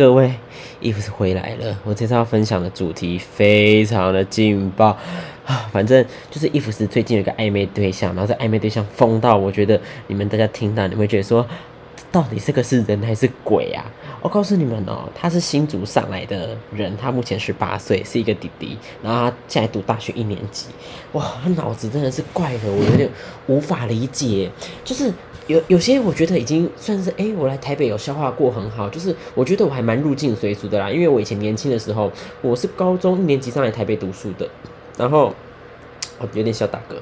各位，伊芙斯回来了。我这次要分享的主题非常的劲爆啊！反正就是伊芙斯最近有个暧昧对象，然后这暧昧对象疯到，我觉得你们大家听到，你会觉得说，到底这个是人还是鬼啊？我告诉你们哦，他是新竹上来的人，他目前十八岁，是一个弟弟，然后他现在读大学一年级。哇，他脑子真的是怪的，我有点无法理解，就是。有有些我觉得已经算是哎，我来台北有消化过很好，就是我觉得我还蛮入境随俗的啦。因为我以前年轻的时候，我是高中一年级上来台北读书的，然后哦有点小打嗝，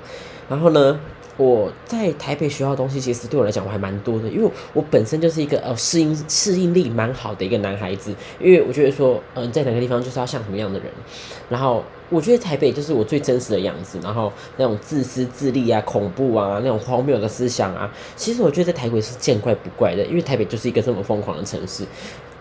然后呢。我在台北学到的东西，其实对我来讲我还蛮多的，因为我本身就是一个呃适应适应力蛮好的一个男孩子，因为我觉得说，嗯，在哪个地方就是要像什么样的人，然后我觉得台北就是我最真实的样子，然后那种自私自利啊、恐怖啊、那种荒谬的思想啊，其实我觉得在台北是见怪不怪的，因为台北就是一个这么疯狂的城市，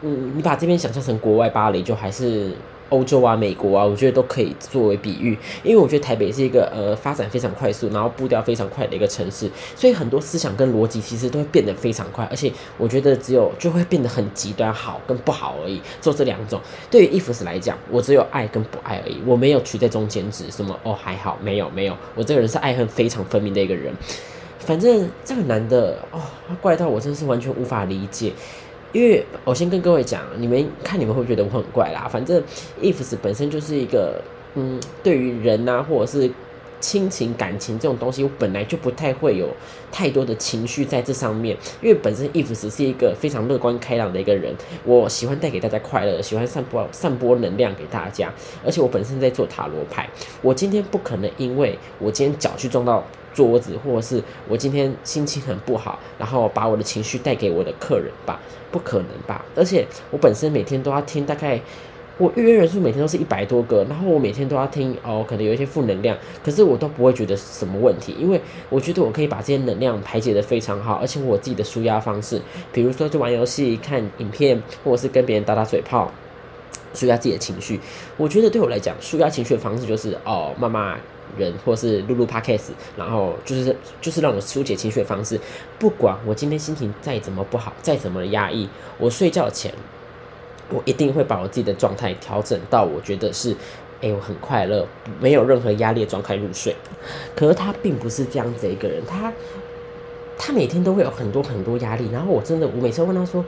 嗯，你把这边想象成国外巴黎，就还是。欧洲啊，美国啊，我觉得都可以作为比喻，因为我觉得台北是一个呃发展非常快速，然后步调非常快的一个城市，所以很多思想跟逻辑其实都会变得非常快，而且我觉得只有就会变得很极端，好跟不好而已，做这两种。对于伊芙斯来讲，我只有爱跟不爱而已，我没有取在中间值，什么哦还好，没有没有，我这个人是爱恨非常分明的一个人。反正这个男的哦，他怪到我真是完全无法理解。因为我先跟各位讲，你们看你们会觉得我很怪啦。反正 ifs 本身就是一个，嗯，对于人呐，或者是亲情感情这种东西，我本来就不太会有太多的情绪在这上面。因为本身 ifs 是一个非常乐观开朗的一个人，我喜欢带给大家快乐，喜欢散播散播能量给大家。而且我本身在做塔罗牌，我今天不可能因为我今天脚去撞到。桌子，或者是我今天心情很不好，然后把我的情绪带给我的客人吧？不可能吧？而且我本身每天都要听，大概我预约人数每天都是一百多个，然后我每天都要听哦，可能有一些负能量，可是我都不会觉得什么问题，因为我觉得我可以把这些能量排解的非常好，而且我自己的舒压方式，比如说就玩游戏、看影片，或者是跟别人打打嘴炮，舒压自己的情绪。我觉得对我来讲，舒压情绪的方式就是哦，妈妈。人，或是录录 podcast，然后就是就是让我疏解情绪的方式。不管我今天心情再怎么不好，再怎么压抑，我睡觉前，我一定会把我自己的状态调整到我觉得是，哎，我很快乐，没有任何压力的状态入睡。可是他并不是这样子一个人，他他每天都会有很多很多压力。然后我真的，我每次问他说，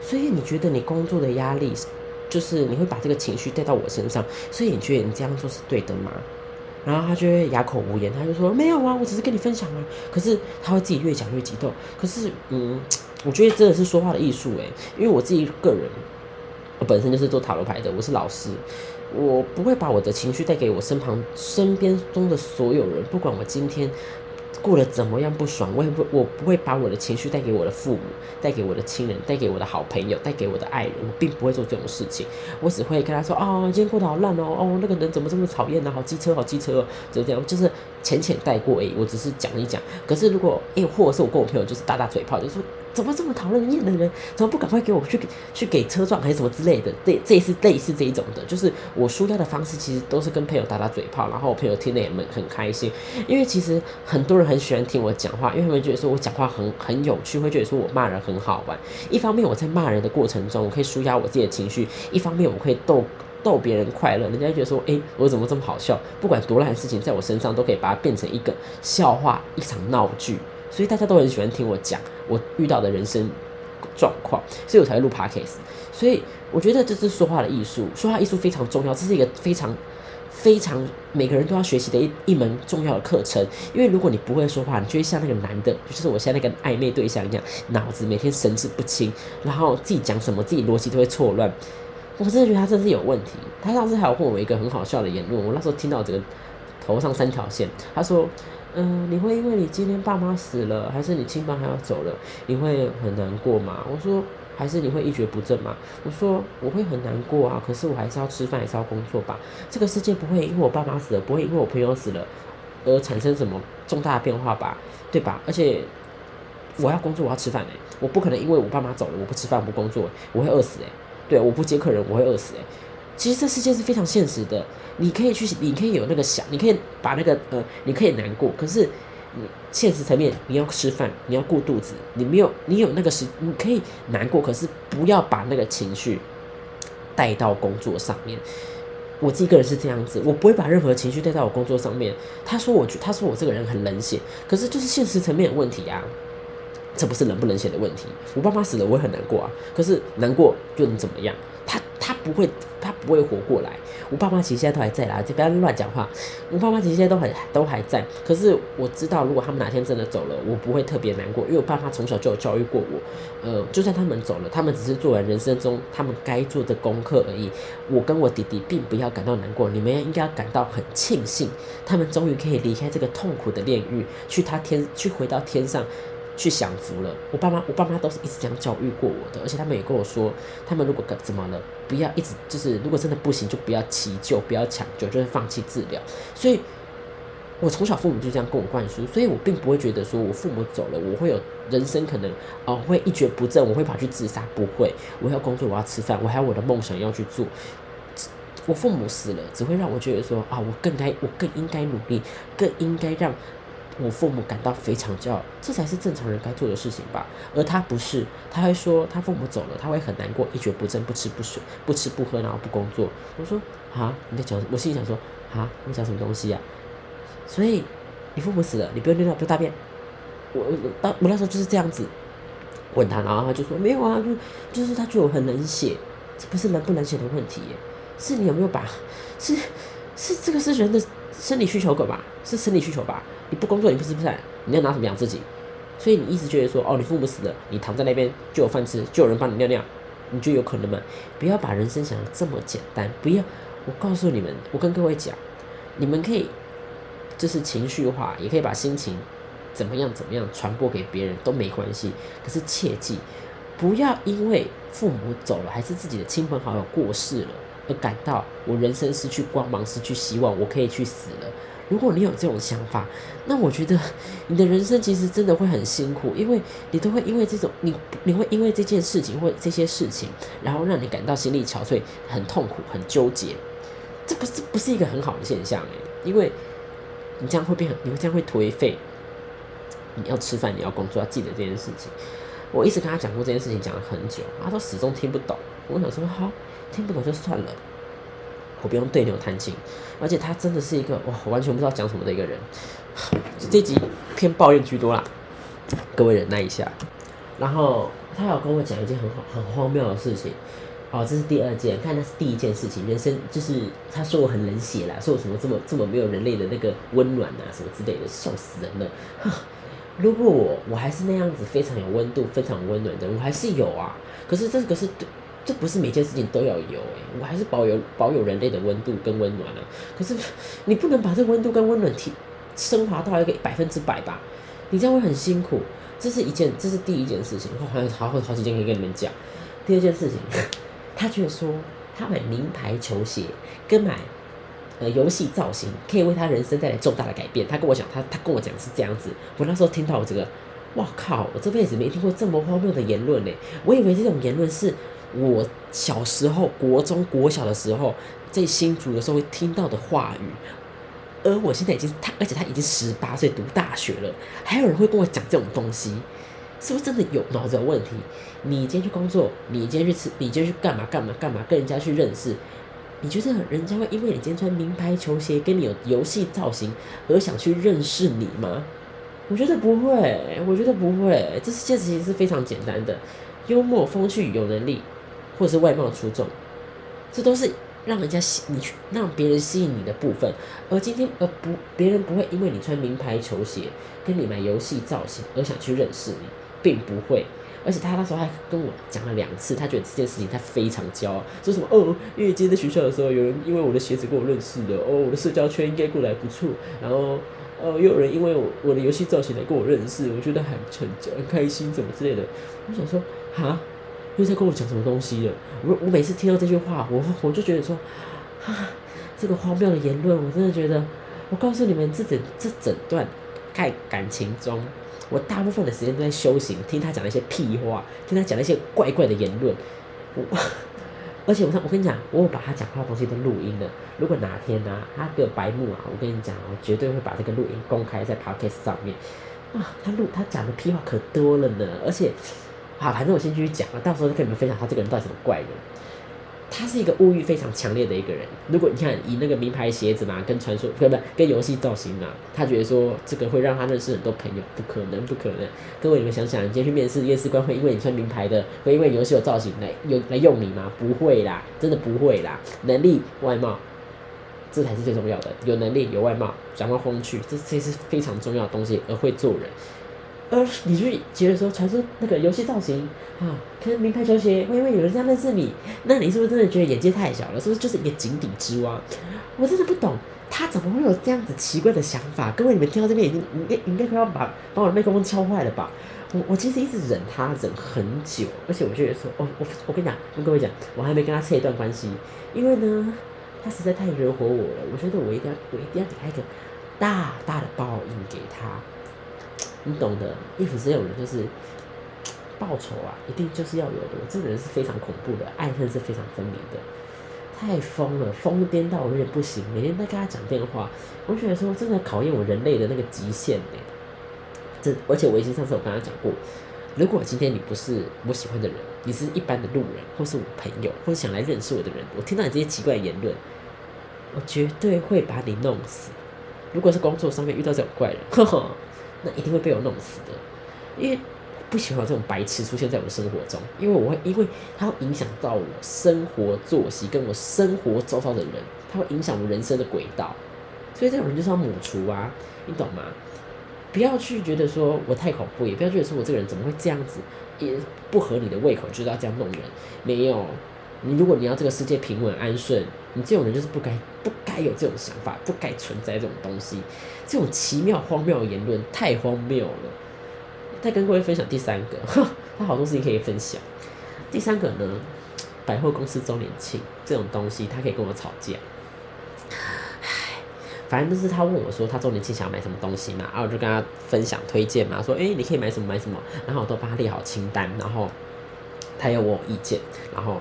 所以你觉得你工作的压力，就是你会把这个情绪带到我身上，所以你觉得你这样做是对的吗？然后他就会哑口无言，他就说没有啊，我只是跟你分享啊。可是他会自己越讲越激动。可是，嗯，我觉得真的是说话的艺术诶，因为我自己个人，我本身就是做塔罗牌的，我是老师，我不会把我的情绪带给我身旁身边中的所有人，不管我今天。过得怎么样不爽，我也不，我不会把我的情绪带给我的父母，带给我的亲人，带给我的好朋友，带给我的爱人，我并不会做这种事情。我只会跟他说：“哦，今天过得好烂哦，哦，那个人怎么这么讨厌呢？好机车，好机车，就这样，就是浅浅带过而已。我只是讲一讲。可是如果，哎，或者是我跟我朋友就是打打嘴炮，就说。”怎么这么讨人厌的人？怎么不赶快给我去去给车撞还是什么之类的？这这是类似这一种的，就是我输掉的方式，其实都是跟朋友打打嘴炮，然后我朋友听得也很很开心。因为其实很多人很很喜欢听我讲话，因为他们觉得说我讲话很很有趣，会觉得说我骂人很好玩。一方面我在骂人的过程中，我可以舒压我自己的情绪；一方面我可以逗逗别人快乐，人家觉得说，哎，我怎么这么好笑？不管多烂的事情，在我身上都可以把它变成一个笑话，一场闹剧。所以大家都很喜欢听我讲我遇到的人生状况，所以我才会录 podcast。所以我觉得这是说话的艺术，说话艺术非常重要，这是一个非常非常每个人都要学习的一一门重要的课程。因为如果你不会说话，你就会像那个男的，就是我现在那个暧昧对象一样，脑子每天神志不清，然后自己讲什么自己逻辑都会错乱。我真的觉得他真是有问题。他上次还有问我一个很好笑的言论，我那时候听到这个头上三条线，他说。嗯，你会因为你今天爸妈死了，还是你亲爸还要走了，你会很难过吗？我说，还是你会一蹶不振吗？我说，我会很难过啊，可是我还是要吃饭，还是要工作吧。这个世界不会因为我爸妈死了，不会因为我朋友死了而产生什么重大的变化吧？对吧？而且我要工作，我要吃饭哎，我不可能因为我爸妈走了，我不吃饭不工作，我会饿死哎。对，我不接客人，我会饿死哎。其实这世界是非常现实的，你可以去，你可以有那个想，你可以把那个呃，你可以难过，可是你现实层面你要吃饭，你要顾肚子，你没有，你有那个时，你可以难过，可是不要把那个情绪带到工作上面。我自己个人是这样子，我不会把任何情绪带到我工作上面。他说我，他说我这个人很冷血，可是就是现实层面的问题啊，这不是冷不冷血的问题。我爸妈死了，我会很难过啊，可是难过又能怎么样？他他不会，他不会活过来。我爸妈其实现在都还在啦，就不要乱讲话。我爸妈其实现在都还都还在，可是我知道，如果他们哪天真的走了，我不会特别难过，因为我爸妈从小就有教育过我。呃，就算他们走了，他们只是做完人生中他们该做的功课而已。我跟我弟弟并不要感到难过，你们应该要感到很庆幸，他们终于可以离开这个痛苦的炼狱，去他天，去回到天上。去享福了。我爸妈，我爸妈都是一直这样教育过我的，而且他们也跟我说，他们如果怎么了，不要一直就是，如果真的不行，就不要急救，不要抢救，就是放弃治疗。所以，我从小父母就这样跟我灌输，所以我并不会觉得说我父母走了，我会有人生可能哦会一蹶不振，我会跑去自杀，不会。我要工作，我要吃饭，我还有我的梦想要去做。我父母死了，只会让我觉得说啊，我更该，我更应该努力，更应该让。我父母感到非常骄傲，这才是正常人该做的事情吧。而他不是，他会说他父母走了，他会很难过，一蹶不振，不吃不睡，不吃不喝，然后不工作。我说啊，你在讲？我心里想说啊，你讲什么东西呀？所以你父母死了，你不用尿尿，不用大便。我当我那时候就是这样子问他，然后他就说没有啊，就就是他觉得我很冷血，这不是冷不冷血的问题，是你有没有把是是这个是人的生理需求吧？是生理需求吧？你不工作，你不吃不饭，你要拿什么养自己？所以你一直觉得说，哦，你父母死了，你躺在那边就有饭吃，就有人帮你尿尿，你就有可能吗？不要把人生想的这么简单。不要，我告诉你们，我跟各位讲，你们可以就是情绪化，也可以把心情怎么样怎么样传播给别人都没关系。可是切记，不要因为父母走了，还是自己的亲朋好友过世了，而感到我人生失去光芒，失去希望，我可以去死了。如果你有这种想法，那我觉得你的人生其实真的会很辛苦，因为你都会因为这种你你会因为这件事情或这些事情，然后让你感到心力憔悴、很痛苦、很纠结，这不是不是一个很好的现象诶，因为你这样会变，你会这样会颓废。你要吃饭，你要工作，要记得这件事情。我一直跟他讲过这件事情，讲了很久，他都始终听不懂。我想说，好，听不懂就算了。我不用对牛弹琴，而且他真的是一个哇，完全不知道讲什么的一个人。这集偏抱怨居多啦，各位忍耐一下。然后他有跟我讲一件很好、很荒谬的事情。哦，这是第二件，看那是第一件事情。人生就是他说我很冷血啦，说我什么这么这么没有人类的那个温暖啊，什么之类的，笑死人了。如果我我还是那样子非常有温度、非常温暖的，我还是有啊。可是这个是对。这不是每件事情都要有诶，我还是保有保有人类的温度跟温暖啊。可是你不能把这温度跟温暖提升华到一个百分之百吧？你这样会很辛苦。这是一件，这是第一件事情。我好像好好好几件可以跟你们讲。第二件事情，他却说他买名牌球鞋跟买呃游戏造型可以为他人生带来重大的改变。他跟我讲，他他跟我讲是这样子。我那时候听到这个，哇靠！我这辈子没听过这么荒谬的言论呢。我以为这种言论是。我小时候，国中、国小的时候，在新竹的时候会听到的话语，而我现在已经他，而且他已经十八岁读大学了，还有人会跟我讲这种东西，是不是真的有脑子有问题？你今天去工作，你今天去吃，你今天去干嘛干嘛干嘛，跟人家去认识，你觉得人家会因为你今天穿名牌球鞋，跟你有游戏造型而想去认识你吗？我觉得不会，我觉得不会，这世界其实是非常简单的，幽默、风趣、有能力。或者是外貌出众，这都是让人家吸你去让别人吸引你的部分。而今天，而不别人不会因为你穿名牌球鞋，跟你买游戏造型而想去认识你，并不会。而且他那时候还跟我讲了两次，他觉得这件事情他非常骄傲，说什么哦，因为今天在学校的时候，有人因为我的鞋子跟我认识的，哦，我的社交圈应该过来不错。然后，哦，又有人因为我我的游戏造型来跟我认识，我觉得很很很开心，怎么之类的。我想说，哈。又在跟我讲什么东西了？我我每次听到这句话，我我就觉得说，啊，这个荒谬的言论，我真的觉得，我告诉你们，这整这整段在感情中，我大部分的时间都在修行，听他讲那些屁话，听他讲那些怪怪的言论。我 而且我我跟你讲，我有把他讲话的东西都录音了。如果哪天呢，他给我白目啊，我跟你讲，我绝对会把这个录音公开在 podcast 上面。啊，他录他讲的屁话可多了呢，而且。好，反正我先继续讲了，到时候就跟你们分享他这个人到底什么怪人。他是一个物欲非常强烈的一个人。如果你看以那个名牌鞋子嘛，跟传说不不跟游戏造型嘛，他觉得说这个会让他认识很多朋友，不可能，不可能。各位你们想想，你今天去面试，面试官会因为你穿名牌的，会因为游戏有造型来有来用你吗？不会啦，真的不会啦。能力、外貌，这才是最重要的。有能力、有外貌，讲话风趣，这这是非常重要的东西，而会做人。而你就觉得说，传说那个游戏造型啊，跟名牌球鞋，会因为有人这样认识你，那你是不是真的觉得眼界太小了？是不是就是一个井底之蛙？我真的不懂，他怎么会有这样子奇怪的想法？各位，你们听到这边已经应该应该快要把把我的麦克风敲坏了吧？我我其实一直忍他忍很久，而且我觉得说，哦，我我跟你讲，跟各位讲，我还没跟他切一段关系，因为呢，他实在太惹火我了。我觉得我一定要我一定要给他一个大大的报应给他。你懂的，伊芙斯这种人就是报仇啊，一定就是要有的。这个人是非常恐怖的，爱恨是非常分明的，太疯了，疯癫到我有点不行。每天在跟他讲电话，我觉得说真的考验我人类的那个极限呢。这而且我已经上次我跟他讲过，如果今天你不是我喜欢的人，你是一般的路人，或是我朋友，或是想来认识我的人，我听到你这些奇怪的言论，我绝对会把你弄死。如果是工作上面遇到这种怪人，呵呵。那一定会被我弄死的，因为不喜欢这种白痴出现在我的生活中，因为我会，因为它会影响到我生活作息，跟我生活周遭的人，它会影响我人生的轨道，所以这种人就是要抹除啊，你懂吗？不要去觉得说我太恐怖，也不要觉得说我这个人怎么会这样子，也不合你的胃口，就是要这样弄人，没有。你如果你要这个世界平稳安顺，你这种人就是不该不该有这种想法，不该存在这种东西，这种奇妙荒谬的言论太荒谬了。再跟各位分享第三个，他 好多事情可以分享。第三个呢，百货公司周年庆这种东西，他可以跟我吵架。唉，反正就是他问我说他周年庆想要买什么东西嘛，然后我就跟他分享推荐嘛，说哎你可以买什么买什么，然后我都帮他列好清单，然后他有我意见，然后。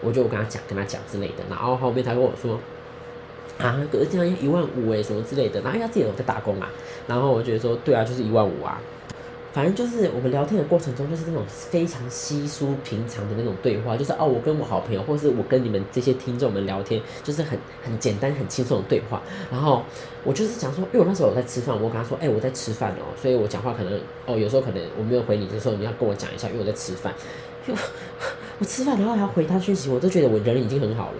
我就跟他讲，跟他讲之类的，然后后面他跟我说，啊，可是这样一万五诶，什么之类的，然后他自己有在打工啊，然后我觉得说，对啊，就是一万五啊，反正就是我们聊天的过程中，就是那种非常稀疏平常的那种对话，就是哦，我跟我好朋友，或是我跟你们这些听众们聊天，就是很很简单、很轻松的对话。然后我就是讲说，因为我那时候我在吃饭，我跟他说，哎，我在吃饭哦，所以我讲话可能哦，有时候可能我没有回你的时候，你要跟我讲一下，因为我在吃饭。就 我吃饭，然后还要回他讯息，我都觉得我人已经很好了。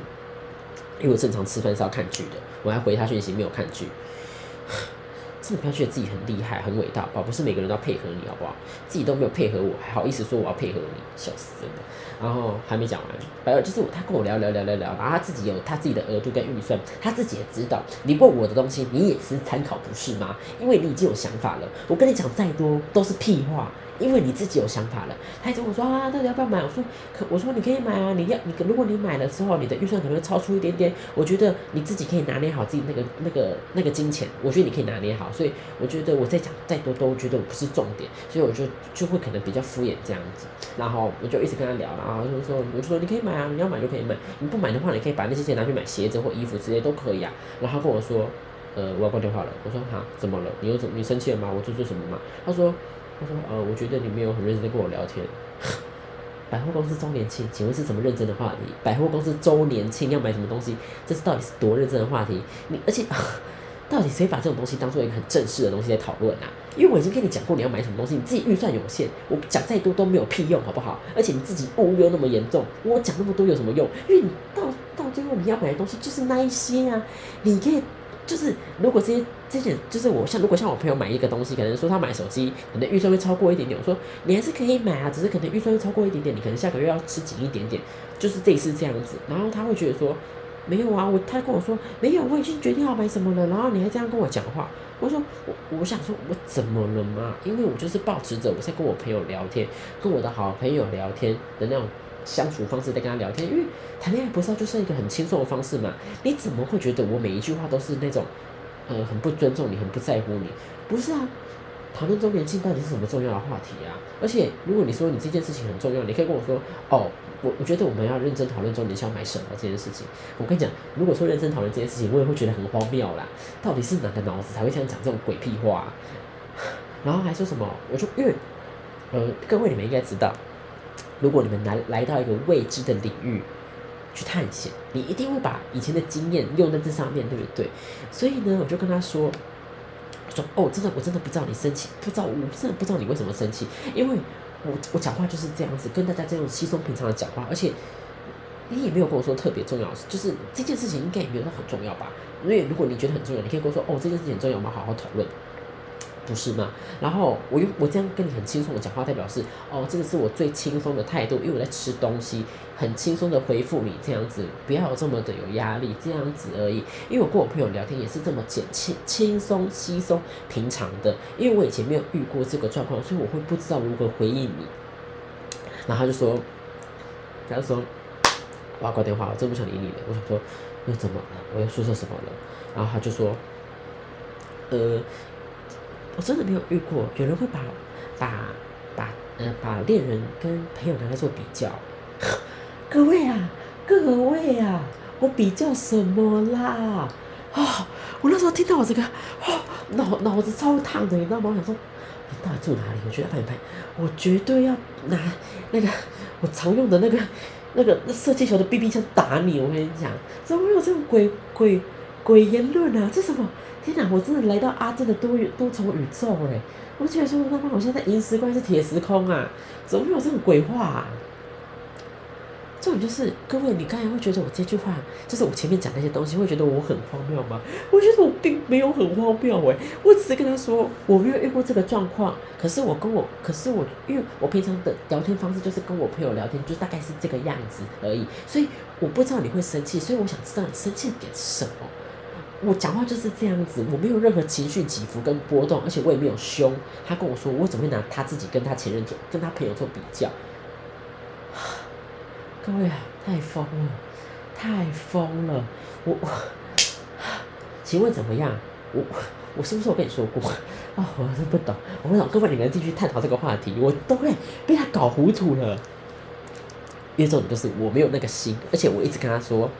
因为我正常吃饭是要看剧的，我还回他讯息没有看剧，真的不要觉得自己很厉害、很伟大，好不是每个人都要配合你，好不好？自己都没有配合我，还好意思说我要配合你，笑死真的。然后还没讲完，反正就是他跟我聊聊聊聊聊，然后他自己有他自己的额度跟预算，他自己也知道。你问我的东西，你也是参考不是吗？因为你已经有想法了。我跟你讲再多都是屁话。因为你自己有想法了，他还跟我说啊，到底要不要买？我说可，我说你可以买啊，你要你如果你买了之后，你的预算可能会超出一点点，我觉得你自己可以拿捏好自己那个那个那个金钱，我觉得你可以拿捏好，所以我觉得我再讲再多都觉得我不是重点，所以我就就会可能比较敷衍这样子，然后我就一直跟他聊，然后就说我就说你可以买啊，你要买就可以买，你不买的话，你可以把那些钱拿去买鞋子或衣服之类都可以啊，然后他跟我说，呃，我要挂电话了，我说哈，怎么了？你又怎你生气了吗？我做错什么吗？他说。他说：“呃，我觉得你没有很认真的跟我聊天。百货公司周年庆，请问是什么认真的话题？百货公司周年庆要买什么东西？这是到底是多认真的话题？你而且，到底谁把这种东西当做一个很正式的东西在讨论啊？因为我已经跟你讲过你要买什么东西，你自己预算有限，我讲再多都没有屁用，好不好？而且你自己物又那么严重，我讲那么多有什么用？因为你到到最后你要买的东西就是那一些啊，你可以。”就是如果这些这些，就是我像如果像我朋友买一个东西，可能说他买手机，可能预算会超过一点点。我说你还是可以买啊，只是可能预算会超过一点点，你可能下个月要吃紧一点点。就是这一次这样子，然后他会觉得说没有啊，我他跟我说没有，我已经决定要买什么了，然后你还这样跟我讲话。我说我我想说我怎么了嘛？因为我就是保持着我在跟我朋友聊天，跟我的好朋友聊天的那种。相处方式在跟他聊天，因为谈恋爱不是就是一个很轻松的方式嘛？你怎么会觉得我每一句话都是那种，呃，很不尊重你，很不在乎你？不是啊，讨论周年庆到底是什么重要的话题啊？而且如果你说你这件事情很重要，你可以跟我说，哦，我我觉得我们要认真讨论周年庆要买什么这件事情。我跟你讲，如果说认真讨论这件事情，我也会觉得很荒谬啦。到底是哪个脑子才会这样讲这种鬼屁话？然后还说什么？我就因为，呃，各位你们应该知道。如果你们来来到一个未知的领域，去探险，你一定会把以前的经验用在这上面，对不对？所以呢，我就跟他说，我说哦，真的，我真的不知道你生气，不知道，我真的不知道你为什么生气，因为我我讲话就是这样子，跟大家这样稀松平常的讲话，而且你也没有跟我说特别重要的事，就是这件事情应该也没有很重要吧？因为如果你觉得很重要，你可以跟我说，哦，这件事情很重要，我们好好讨论。不是吗？然后我用我这样跟你很轻松的讲话，代表是哦，这个是我最轻松的态度，因为我在吃东西，很轻松的回复你这样子，不要这么的有压力，这样子而已。因为我跟我朋友聊天也是这么简轻轻松稀松平常的，因为我以前没有遇过这个状况，所以我会不知道如何回应你。然后他就说，他说我要挂电话，我真不想理你了。我想说又怎么了？我又说错什么了？然后他就说，呃。我真的没有遇过有人会把把把呃把恋人跟朋友拿来做比较，各位啊，各位啊，我比较什么啦？啊，我那时候听到我这个，哦脑脑子超烫的，你知道吗？我想说，你到底住哪里？我绝对拍拍，我绝对要拿那个我常用的那个那个射气球的 BB 枪打你！我跟你讲，怎么会有这种鬼鬼鬼言论啊？这什么？天哪！我真的来到阿珍的多多重宇宙哎！我觉得说他妈，我现在银时空是铁时空啊？怎么会有这种鬼话？啊？这种就是各位，你刚才会觉得我这句话，就是我前面讲那些东西，会觉得我很荒谬吗？我觉得我并没有很荒谬哎，我只是跟他说我没有遇过这个状况。可是我跟我，可是我，因为我平常的聊天方式就是跟我朋友聊天，就大概是这个样子而已。所以我不知道你会生气，所以我想知道你生气点什么。我讲话就是这样子，我没有任何情绪起伏跟波动，而且我也没有凶。他跟我说，我怎么会拿他自己跟他前任做，跟他朋友做比较？各位啊，太疯了，太疯了！我我，请问怎么样？我我是不是我跟你说过啊？我是不懂，我不懂。各位，你们继续探讨这个话题，我都会被他搞糊涂了。因为这种就是我没有那个心，而且我一直跟他说。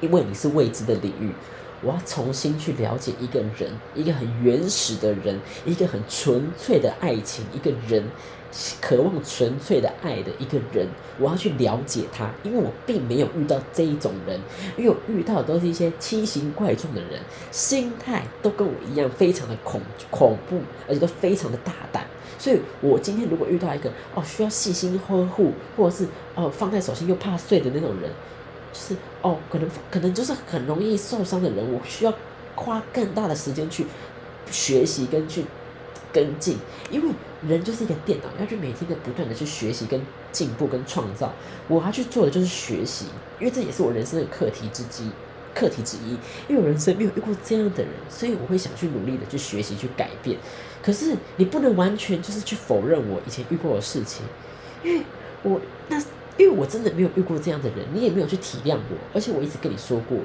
因为你是未知的领域，我要重新去了解一个人，一个很原始的人，一个很纯粹的爱情，一个人渴望纯粹的爱的一个人，我要去了解他。因为我并没有遇到这一种人，因为我遇到的都是一些奇形怪状的人，心态都跟我一样，非常的恐恐怖，而且都非常的大胆。所以我今天如果遇到一个哦需要细心呵护，或者是哦放在手心又怕碎的那种人。就是哦，可能可能就是很容易受伤的人，我需要花更大的时间去学习跟去跟进，因为人就是一个电脑，要去每天的不断的去学习跟进步跟创造。我要去做的就是学习，因为这也是我人生的课题之一，课题之一。因为我人生没有遇过这样的人，所以我会想去努力的去学习去改变。可是你不能完全就是去否认我以前遇过的事情，因为我那。因为我真的没有遇过这样的人，你也没有去体谅我，而且我一直跟你说过了，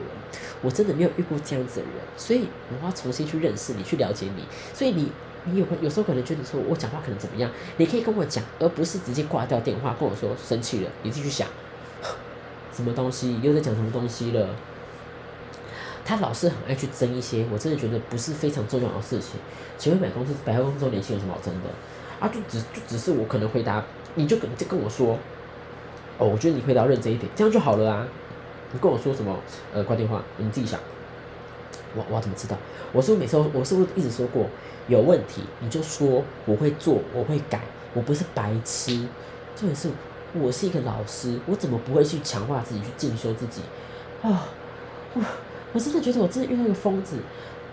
我真的没有遇过这样子的人，所以我要重新去认识你，去了解你。所以你，你有有时候可能觉得说我讲话可能怎么样，你可以跟我讲，而不是直接挂掉电话跟我说生气了，你自己去想，什么东西又在讲什么东西了？他老是很爱去争一些我真的觉得不是非常重要的事情。请问买公司百货公司周年庆有什么好争的？啊，就只就只是我可能回答，你就跟就跟我说。哦，我觉得你回答认真一点，这样就好了啊！你跟我说什么？呃，挂电话，你自己想。我我怎么知道？我是不是每次我是不是一直说过有问题你就说我会做我会改，我不是白痴。重点是，我是一个老师，我怎么不会去强化自己去进修自己？啊，我我真的觉得我真的遇到一个疯子。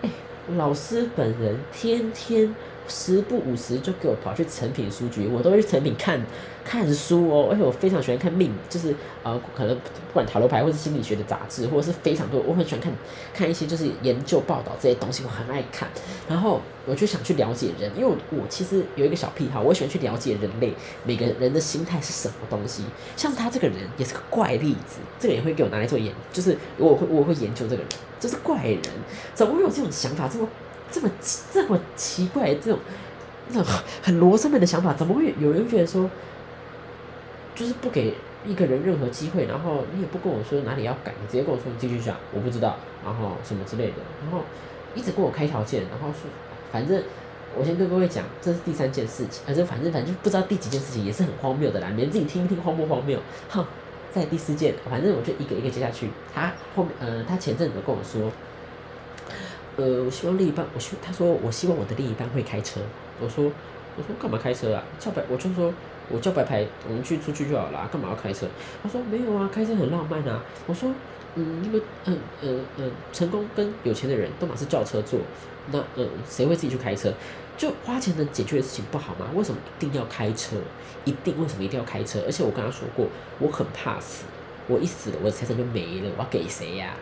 哎，老师本人天天十不五十就给我跑去成品书局，我都会去成品看。看书哦，而且我非常喜欢看命，就是呃，可能不管塔罗牌或者心理学的杂志，或者是非常多，我很喜欢看看一些就是研究报道这些东西，我很爱看。然后我就想去了解人，因为我我其实有一个小癖好，我喜欢去了解人类每个人的心态是什么东西。像他这个人也是个怪例子，这个也会给我拿来做研，就是我会我会研究这个人，就是怪人，怎么会有这种想法，这么这么这么奇怪，这种那种很罗生门的想法，怎么会有人觉得说？就是不给一个人任何机会，然后你也不跟我说哪里要改，你直接跟我说你继续讲，我不知道，然后什么之类的，然后一直跟我开条件，然后说反正我先跟各位讲，这是第三件事情，反正反正反正不知道第几件事情，也是很荒谬的啦，你们自己听一听荒不荒谬？哼，在第四件，反正我就一个一个接下去。他后面，呃，他前阵子跟我说，呃，我希望另一半，我希他说我希望我的另一半会开车。我说我说干嘛开车啊？叫白，我就说我叫白牌，我们去出去就好了，干嘛要开车？他说没有啊，开车很浪漫啊。我说嗯，因为嗯嗯嗯，成功跟有钱的人都嘛是叫车坐，那嗯，谁会自己去开车？就花钱能解决的事情不好吗？为什么一定要开车？一定为什么一定要开车？而且我跟他说过，我很怕死，我一死了，我的财产就没了，我要给谁呀？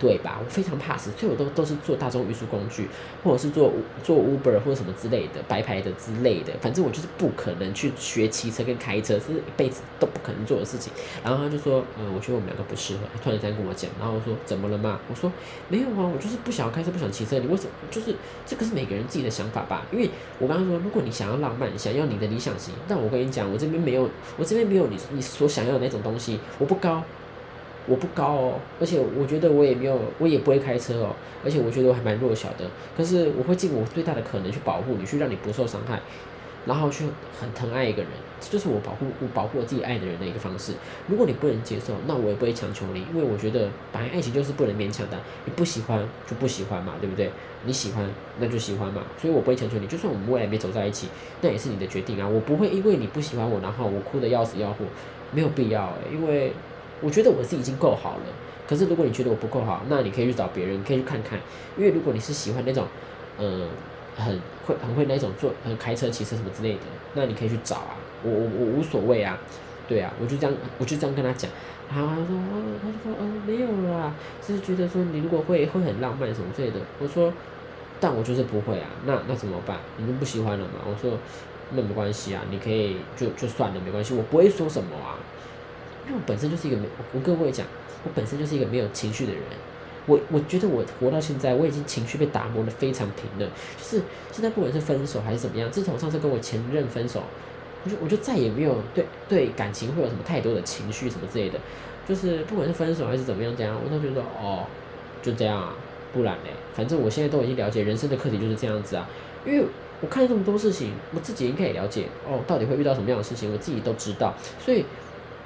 对吧？我非常怕死，所以我都都是坐大众运输工具，或者是坐坐 Uber 或者什么之类的白牌的之类的。反正我就是不可能去学骑车跟开车，是一辈子都不可能做的事情。然后他就说，嗯，我觉得我们两个不适合。突然间跟我讲，然后我说怎么了嘛？我说没有啊，我就是不想开车，不想骑车。你为什么？就是这个是每个人自己的想法吧。因为我刚刚说，如果你想要浪漫，想要你的理想型，但我跟你讲，我这边没有，我这边没有你你所想要的那种东西，我不高。我不高哦，而且我觉得我也没有，我也不会开车哦，而且我觉得我还蛮弱小的。可是我会尽我最大的可能去保护你，去让你不受伤害，然后去很疼爱一个人，这就是我保护我保护我自己爱的人的一个方式。如果你不能接受，那我也不会强求你，因为我觉得本来爱情就是不能勉强的，你不喜欢就不喜欢嘛，对不对？你喜欢那就喜欢嘛，所以我不会强求你。就算我们未来没走在一起，那也是你的决定啊，我不会因为你不喜欢我，然后我哭得要死要活，没有必要，因为。我觉得我是已经够好了，可是如果你觉得我不够好，那你可以去找别人，可以去看看。因为如果你是喜欢那种，嗯，很会很会那种做，开车、骑车什么之类的，那你可以去找啊。我我我无所谓啊，对啊，我就这样，我就这样跟他讲。然后他说，他就说，嗯，没有啦，只是觉得说你如果会会很浪漫什么之类的。我说，但我就是不会啊，那那怎么办？你们不喜欢了嘛？我说，那没关系啊，你可以就就算了，没关系，我不会说什么啊。因为我本身就是一个没，我跟各位讲，我本身就是一个没有情绪的人。我我觉得我活到现在，我已经情绪被打磨的非常平了。就是现在不管是分手还是怎么样，自从上次跟我前任分手，我就我就再也没有对对感情会有什么太多的情绪什么之类的。就是不管是分手还是怎么样这样，我都觉得哦，就这样啊，不然嘞，反正我现在都已经了解人生的课题就是这样子啊。因为我看了这么多事情，我自己应该也了解哦，到底会遇到什么样的事情，我自己都知道，所以。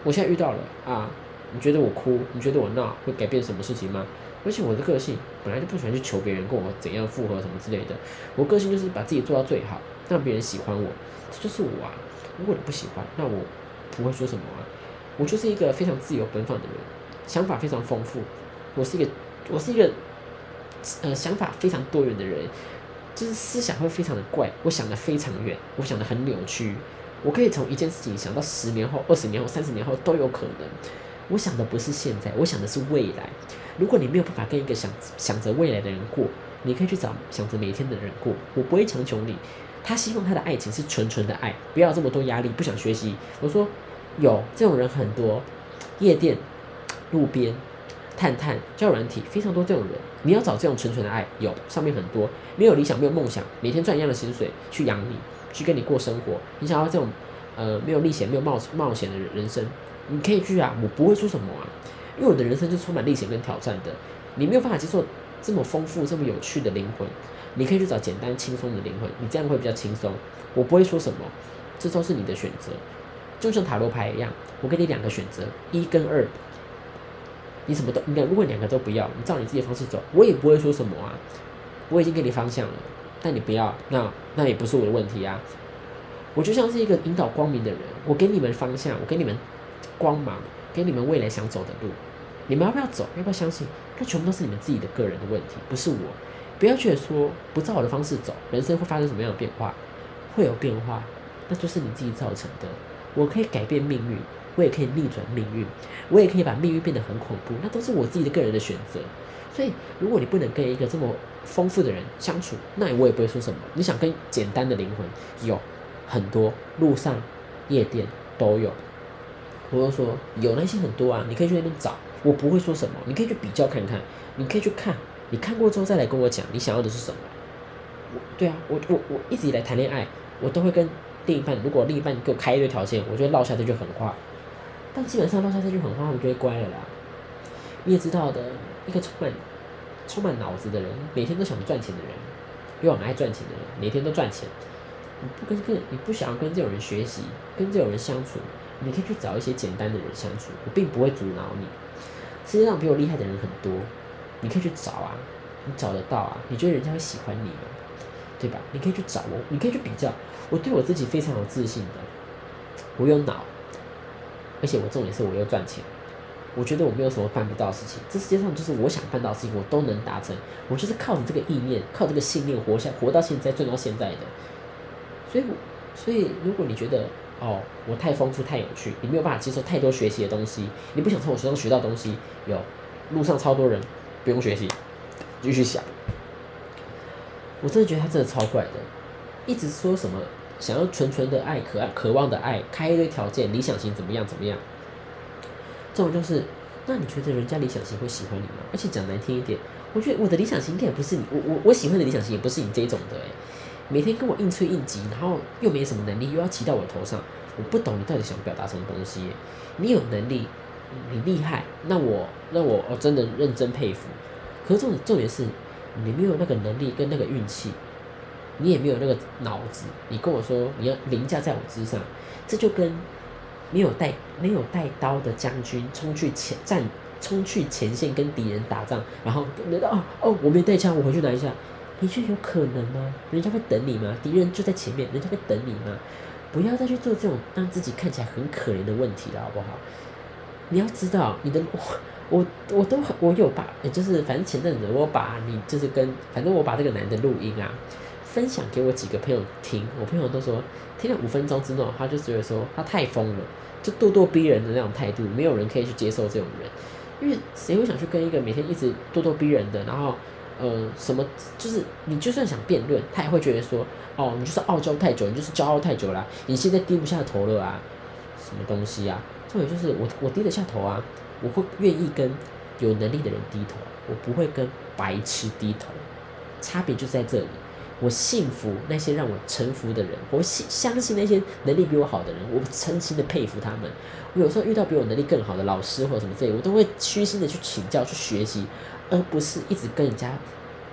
我现在遇到了啊，你觉得我哭，你觉得我闹会改变什么事情吗？而且我的个性本来就不喜欢去求别人跟我怎样复合什么之类的，我个性就是把自己做到最好，让别人喜欢我，这就是我啊。如果你不喜欢，那我不会说什么啊。我就是一个非常自由奔放的人，想法非常丰富。我是一个，我是一个，呃，想法非常多元的人，就是思想会非常的怪，我想的非常远，我想的很扭曲。我可以从一件事情想到十年后、二十年后、三十年后都有可能。我想的不是现在，我想的是未来。如果你没有办法跟一个想想着未来的人过，你可以去找想着每天的人过。我不会强求你。他希望他的爱情是纯纯的爱，不要这么多压力，不想学习。我说有这种人很多，夜店、路边、探探、交软体，非常多这种人。你要找这种纯纯的爱，有上面很多。没有理想，没有梦想，每天赚一样的薪水去养你。去跟你过生活，你想要这种，呃，没有历险、没有冒冒险的人生，你可以去啊，我不会说什么啊，因为我的人生就充满历险跟挑战的。你没有办法接受这么丰富、这么有趣的灵魂，你可以去找简单轻松的灵魂，你这样会比较轻松。我不会说什么，这都是你的选择，就像塔罗牌一样，我给你两个选择，一跟二，你什么都，你如果两个都不要，你照你自己的方式走，我也不会说什么啊，我已经给你方向了。但你不要，那那也不是我的问题啊。我就像是一个引导光明的人，我给你们方向，我给你们光芒，给你们未来想走的路。你们要不要走？要不要相信？那全部都是你们自己的个人的问题，不是我。不要觉得说不照我的方式走，人生会发生什么样的变化？会有变化，那就是你自己造成的。我可以改变命运，我也可以逆转命运，我也可以把命运变得很恐怖，那都是我自己的个人的选择。所以，如果你不能跟一个这么丰富的人相处，那我也不会说什么。你想跟简单的灵魂，有很多路上、夜店都有。我就说有那些很多啊，你可以去那边找。我不会说什么，你可以去比较看看，你可以去看，你看过之后再来跟我讲你想要的是什么。我，对啊，我我我一直以来谈恋爱，我都会跟另一半，如果另一半给我开一堆条件，我就会落下这句狠话。但基本上落下这句狠话，我就会乖了啦。你也知道的。一个充满充满脑子的人，每天都想赚钱的人，又很爱赚钱的人，每天都赚钱。你不跟跟你不想要跟这种人学习，跟这种人相处，你可以去找一些简单的人相处，我并不会阻挠你。世界上比我厉害的人很多，你可以去找啊，你找得到啊？你觉得人家会喜欢你吗？对吧？你可以去找我，你可以去比较。我对我自己非常有自信的，我有脑，而且我重点是我又赚钱。我觉得我没有什么办不到的事情，这世界上就是我想办到的事情，我都能达成。我就是靠着这个意念，靠这个信念活下，活到现在，赚到现在的。所以，所以如果你觉得哦，我太丰富、太有趣，你没有办法接受太多学习的东西，你不想从我身上学到东西，有路上超多人不用学习，继续想。我真的觉得他真的超怪的，一直说什么想要纯纯的爱、可爱、渴望的爱，开一堆条件，理想型怎么样怎么样。这种就是，那你觉得人家理想型会喜欢你吗？而且讲难听一点，我觉得我的理想型应该也不是你，我我我喜欢的理想型也不是你这种的诶，每天跟我硬吹硬挤，然后又没什么能力，又要骑到我头上，我不懂你到底想表达什么东西。你有能力，你厉害，那我那我我真的认真佩服。可是重点重点是，你没有那个能力跟那个运气，你也没有那个脑子，你跟我说你要凌驾在我之上，这就跟。没有带没有带刀的将军冲去前战，冲去前线跟敌人打仗，然后哦哦，我没带枪，我回去拿一下，你觉得有可能吗？人家会等你吗？敌人就在前面，人家会等你吗？不要再去做这种让自己看起来很可怜的问题了，好不好？你要知道，你的我我我都我有把，就是反正前阵子我把你就是跟反正我把这个男的录音啊。分享给我几个朋友听，我朋友都说听了五分钟之后，他就觉得说他太疯了，就咄咄逼人的那种态度，没有人可以去接受这种人，因为谁会想去跟一个每天一直咄咄逼人的，然后呃什么，就是你就算想辩论，他也会觉得说哦，你就是傲娇太久，你就是骄傲太久了，你现在低不下头了啊，什么东西啊？重点就是我我低得下头啊，我会愿意跟有能力的人低头，我不会跟白痴低头，差别就在这里。我信服那些让我臣服的人，我信相信那些能力比我好的人，我诚心的佩服他们。我有时候遇到比我能力更好的老师或者什么这类，我都会虚心的去请教、去学习，而不是一直跟人家，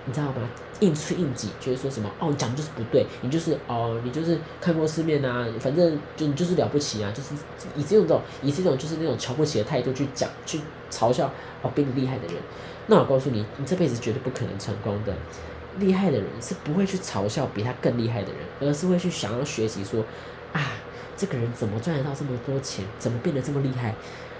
你知道吗？硬吹硬挤，觉得说什么哦，你讲就是不对，你就是哦，你就是看过世面啊，反正就你就是了不起啊，就是以这种以这种就是那种瞧不起的态度去讲、去嘲笑哦比你厉害的人。那我告诉你，你这辈子绝对不可能成功的。厉害的人是不会去嘲笑比他更厉害的人，而是会去想要学习说，啊，这个人怎么赚得到这么多钱，怎么变得这么厉害，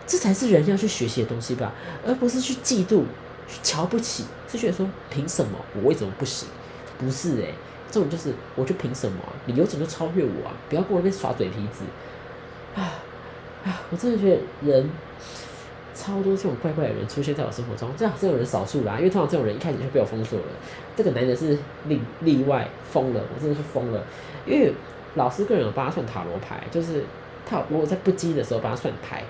这才是人要去学习的东西吧，而不是去嫉妒、去瞧不起，是觉得说凭什么我为什么不行？不是诶，这种就是我就凭什么？你有种就超越我啊！不要跟我那边耍嘴皮子啊啊！我真的觉得人。超多这种怪怪的人出现在我生活中，这样这种人少数啦，因为通常这种人一开始就被我封锁了。这个男的是例例外，疯了，我真的是疯了。因为老师个人有帮他算塔罗牌，就是他我在不经意的时候帮他算牌，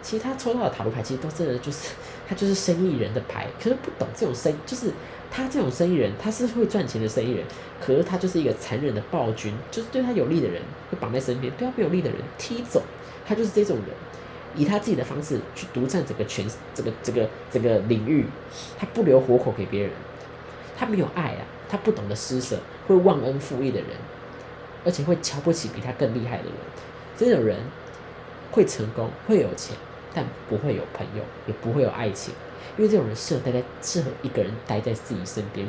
其实他抽到的塔罗牌其实都真的就是他就是生意人的牌，可是不懂这种生意，就是他这种生意人，他是会赚钱的生意人，可是他就是一个残忍的暴君，就是对他有利的人会绑在身边，对他不有利的人踢走，他就是这种人。以他自己的方式去独占整个全这个这个这个领域，他不留活口给别人，他没有爱啊，他不懂得施舍，会忘恩负义的人，而且会瞧不起比他更厉害的人，这种人会成功，会有钱，但不会有朋友，也不会有爱情，因为这种人适合待在适合一个人待在自己身边，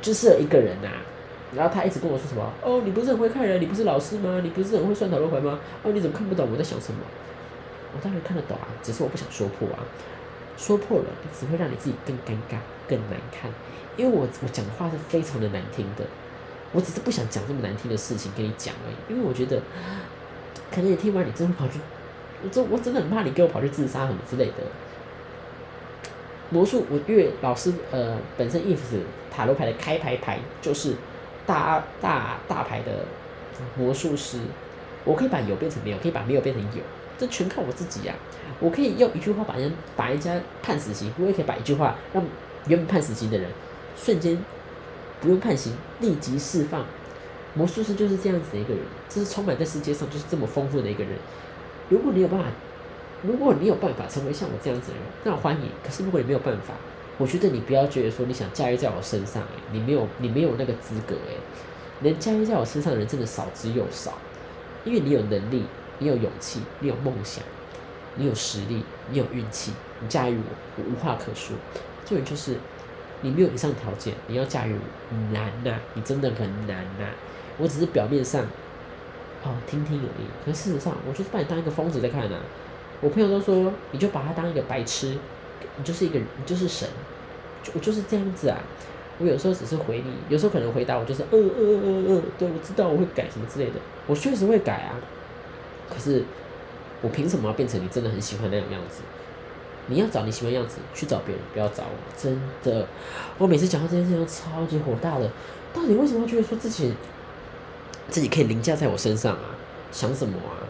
就适合一个人呐。然后他一直跟我说什么？哦，你不是很会看人，你不是老师吗？你不是很会算塔罗牌吗？哦，你怎么看不懂我在想什么？我当然看得懂啊，只是我不想说破啊，说破了只会让你自己更尴尬、更难看。因为我我讲的话是非常的难听的，我只是不想讲这么难听的事情跟你讲而已。因为我觉得，可能你听完你真的跑去，我真我真的很怕你给我跑去自杀什么之类的。魔术，我因为老师呃本身 if 塔罗牌的开牌牌就是大大大牌的魔术师，我可以把有变成没有，可以把没有变成有。这全靠我自己呀！我可以用一句话把人把人家判死刑，我也可以把一句话让原本判死刑的人瞬间不用判刑，立即释放。魔术师就是这样子的一个人，这是充满在世界上就是这么丰富的一个人。如果你有办法，如果你有办法成为像我这样子的人，那欢迎。可是如果你没有办法，我觉得你不要觉得说你想驾驭在我身上，你没有你没有那个资格，诶，能驾驭在我身上的人真的少之又少，因为你有能力。你有勇气，你有梦想，你有实力，你有运气，你驾驭我，我无话可说。重点就是你没有以上条件，你要驾驭我难呐，你真的很难呐。我只是表面上哦听听而已，可事实上我就是把你当一个疯子在看呐。我朋友都说，你就把他当一个白痴，你就是一个，你就是神，就我就是这样子啊。我有时候只是回你，有时候可能回答我就是呃呃呃呃，对我知道我会改什么之类的，我确实会改啊。可是我凭什么要变成你真的很喜欢那种样子？你要找你喜欢样子去找别人，不要找我。真的，我每次讲到这件事情都超级火大的。到底为什么要觉得说自己自己可以凌驾在我身上啊？想什么啊？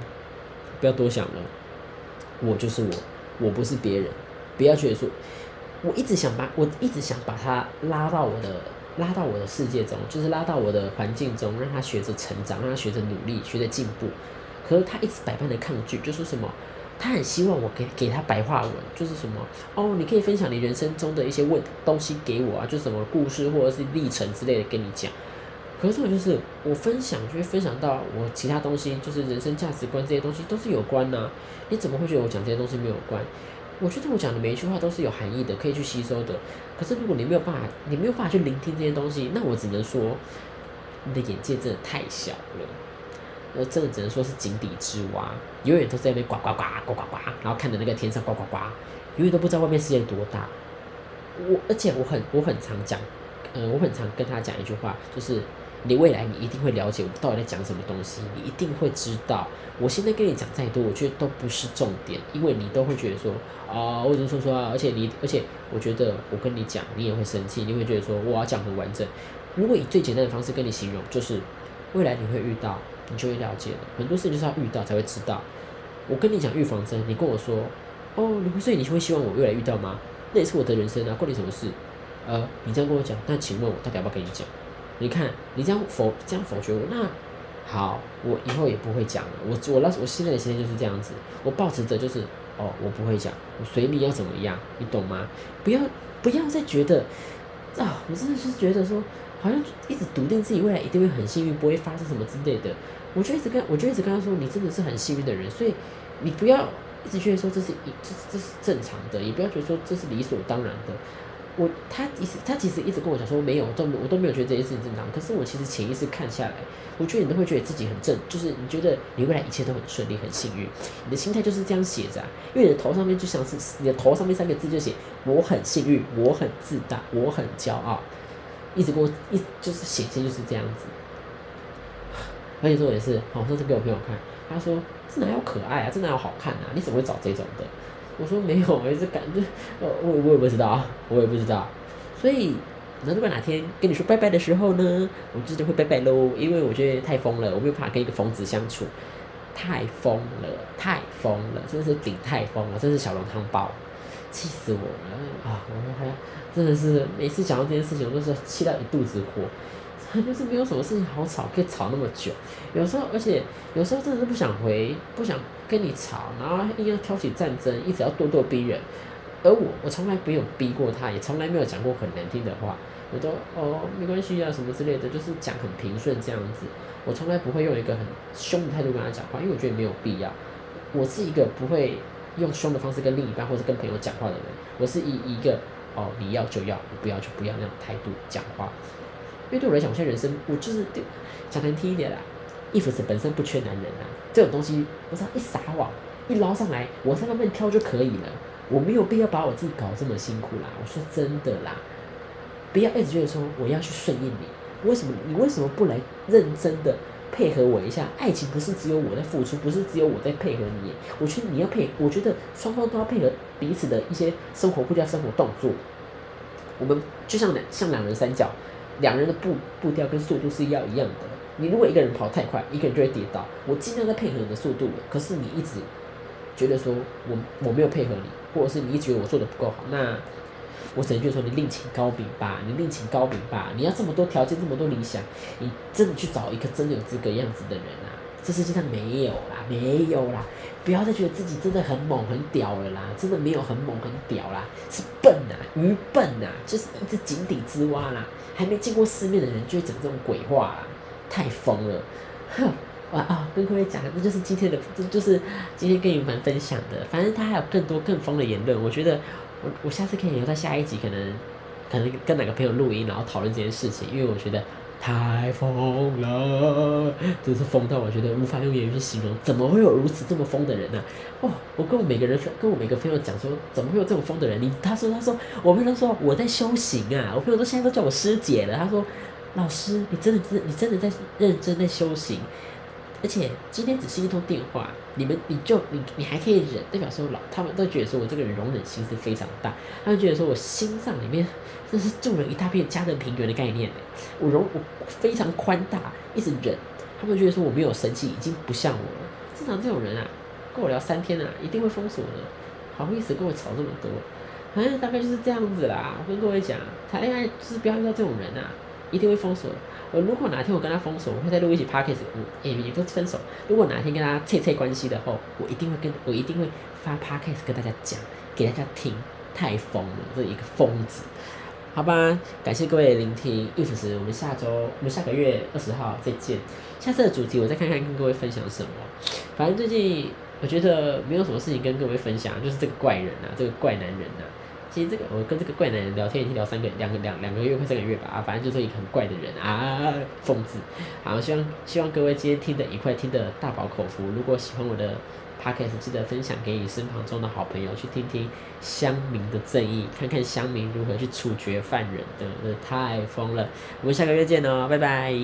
不要多想了，我就是我，我不是别人。不要觉得说。我一直想把，我一直想把他拉到我的，拉到我的世界中，就是拉到我的环境中，让他学着成长，让他学着努力，学着进步。可是他一直百般的抗拒，就说什么，他很希望我给给他白话文，就是什么，哦，你可以分享你人生中的一些问东西给我啊，就什么故事或者是历程之类的跟你讲。可是我就是我分享就会分享到我其他东西，就是人生价值观这些东西都是有关呢。你怎么会觉得我讲这些东西没有关？我觉得我讲的每一句话都是有含义的，可以去吸收的。可是如果你没有办法，你没有办法去聆听这些东西，那我只能说，你的眼界真的太小了。呃，真的只能说是井底之蛙，永远都在那边呱呱呱呱呱呱，然后看着那个天上呱呱呱，永远都不知道外面世界多大。我而且我很我很常讲，呃，我很常跟他讲一句话，就是。你未来你一定会了解我到底在讲什么东西，你一定会知道。我现在跟你讲再多，我觉得都不是重点，因为你都会觉得说啊，我只能说说啊，而且你，而且我觉得我跟你讲，你也会生气，你会觉得说我要讲很完整。如果以最简单的方式跟你形容，就是未来你会遇到，你就会了解了。很多事情就是要遇到才会知道。我跟你讲预防针，你跟我说哦，你会所以你会希望我未来遇到吗？那也是我的人生啊，关你什么事？呃，你这样跟我讲，那请问我到底要不要跟你讲？你看，你这样否这样否决我，那好，我以后也不会讲了。我我那我现在的心态就是这样子，我保持着就是哦，我不会讲，我随你要怎么样，你懂吗？不要不要再觉得啊，我真的是觉得说，好像一直笃定自己未来一定会很幸运，不会发生什么之类的。我就一直跟我就一直跟他说，你真的是很幸运的人，所以你不要一直觉得说这是一这这是正常的，也不要觉得说这是理所当然的。我他一直他其实一直跟我讲说没有，都我都没有觉得这件事情正常。可是我其实潜意识看下来，我觉得你都会觉得自己很正，就是你觉得你未来一切都很顺利、很幸运。你的心态就是这样写着，因为你的头上面就像是你的头上面三个字就写我很幸运，我很自大，我很骄傲，一直给我一就是显现就是这样子。而且说也是，我上次给我朋友看，他说这哪有可爱啊，这哪有好看啊？你怎么会找这种的？我说没有，我一直感觉，呃，我我也不知道，我也不知道，所以，那如果哪天跟你说拜拜的时候呢，我真的会拜拜喽，因为我觉得太疯了，我没有办法跟一个疯子相处，太疯了，太疯了，真的是顶太疯了，真是小笼汤包，气死我了啊！我说还真的是每次讲到这件事情，我都是气到一肚子火。就是没有什么事情好吵，可以吵那么久。有时候，而且有时候真的是不想回，不想跟你吵，然后硬要挑起战争，一直要咄咄逼人。而我，我从来没有逼过他，也从来没有讲过很难听的话。我都哦，没关系啊，什么之类的，就是讲很平顺这样子。我从来不会用一个很凶的态度跟他讲话，因为我觉得没有必要。我是一个不会用凶的方式跟另一半或者跟朋友讲话的人。我是以一个哦，你要就要，你不要就不要那种态度讲话。因为对我来讲，我现在人生，我就是讲难听一点啦，衣服是本身不缺男人啊，这种东西，我只要一撒网，一捞上来，我在那边挑就可以了，我没有必要把我自己搞这么辛苦啦。我说真的啦，不要一直觉得说我要去顺应你，为什么？你为什么不来认真的配合我一下？爱情不是只有我在付出，不是只有我在配合你，我觉得你要配，我觉得双方都要配合彼此的一些生活步调、生活动作。我们就像两像两人三角。两人的步步调跟速度是要一样的。你如果一个人跑太快，一个人就会跌倒。我尽量在配合你的速度，可是你一直觉得说我我没有配合你，或者是你一直觉得我做的不够好，那我只能就说你另请高明吧，你另请高明吧。你要这么多条件，这么多理想，你真的去找一个真的有资格样子的人啊？这世界上没有啦，没有啦。不要再觉得自己真的很猛很屌了啦，真的没有很猛很屌啦，是笨呐，愚笨呐，就是一只井底之蛙啦。还没见过世面的人就会讲这种鬼话啦，太疯了，哼！哇啊，跟各位讲，这就是今天的，这就是今天跟你们分享的。反正他还有更多更疯的言论，我觉得我我下次可以留在下一集，可能可能跟哪个朋友录音，然后讨论这件事情，因为我觉得太疯了，真是疯到我觉得无法用言语去形容。怎么会有如此这么疯的人呢？哦！我跟我每个人跟我每个朋友讲说，怎么会有这种疯的人？你他说他说，我朋友说我在修行啊，我朋友说现在都叫我师姐了。他说老师，你真的真你真的在认真在修行。而且今天只是一通电话，你们你就你你还可以忍，代表说老他们都觉得说我这个人容忍心是非常大，他们觉得说我心脏里面这是住了一大片家人平原的概念我容我非常宽大，一直忍，他们觉得说我没有生气，已经不像我了。正常这种人啊，跟我聊三天啊，一定会封锁的，好意思跟我吵这么多，反正大概就是这样子啦。我跟各位讲，谈恋爱就是不要遇到这种人啊，一定会封锁。我如果哪天我跟他分手，我会再录一起 podcast，也也不分手。如果哪天跟他切切关系的话，我一定会跟我一定会发 p o c a s t 跟大家讲，给大家听。太疯了，这一个疯子，好吧？感谢各位聆听 if 时，我们下周我们下个月二十号再见。下次的主题我再看看跟各位分享什么。反正最近我觉得没有什么事情跟各位分享，就是这个怪人啊，这个怪男人啊。其实这个我跟这个怪男人聊天已经聊三个两个两两个月快三个月吧啊，反正就是一个很怪的人啊，疯子。好，希望希望各位今天听的愉快听的大饱口福。如果喜欢我的 podcast，记得分享给你身旁中的好朋友去听听乡民的正义，看看乡民如何去处决犯人的，太疯了。我们下个月见哦，拜拜。